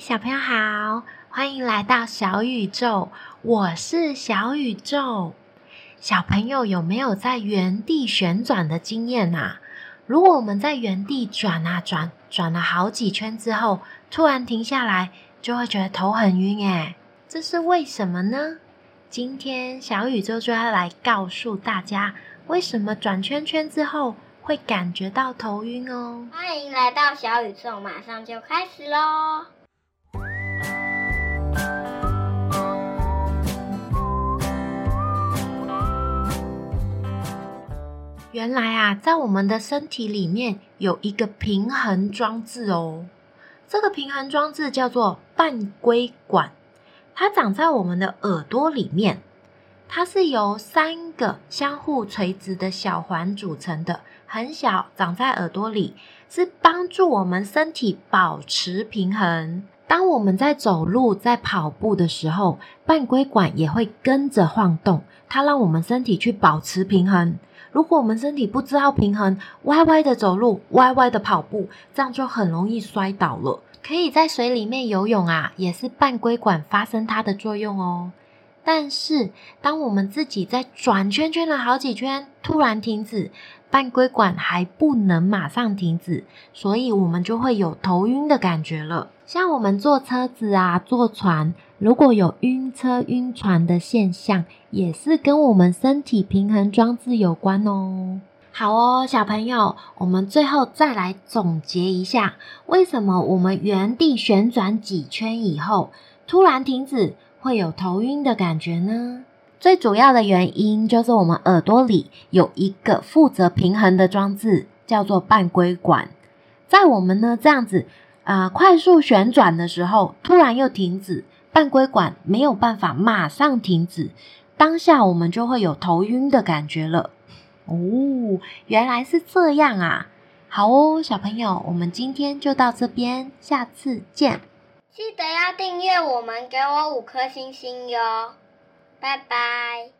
小朋友好，欢迎来到小宇宙，我是小宇宙。小朋友有没有在原地旋转的经验啊？如果我们在原地转啊转，转了好几圈之后，突然停下来，就会觉得头很晕诶，这是为什么呢？今天小宇宙就要来告诉大家，为什么转圈圈之后会感觉到头晕哦。欢迎来到小宇宙，马上就开始喽！原来啊，在我们的身体里面有一个平衡装置哦。这个平衡装置叫做半规管，它长在我们的耳朵里面。它是由三个相互垂直的小环组成的，很小，长在耳朵里，是帮助我们身体保持平衡。当我们在走路、在跑步的时候，半规管也会跟着晃动，它让我们身体去保持平衡。如果我们身体不知道平衡，歪歪的走路，歪歪的跑步，这样就很容易摔倒了。可以在水里面游泳啊，也是半规管发生它的作用哦。但是，当我们自己在转圈圈了好几圈，突然停止，半规管还不能马上停止，所以我们就会有头晕的感觉了。像我们坐车子啊，坐船，如果有晕车、晕船的现象，也是跟我们身体平衡装置有关哦。好哦，小朋友，我们最后再来总结一下，为什么我们原地旋转几圈以后，突然停止？会有头晕的感觉呢？最主要的原因就是我们耳朵里有一个负责平衡的装置，叫做半规管。在我们呢这样子啊快速旋转的时候，突然又停止，半规管没有办法马上停止，当下我们就会有头晕的感觉了。哦，原来是这样啊！好哦，小朋友，我们今天就到这边，下次见。记得要订阅我们，给我五颗星星哟，拜拜。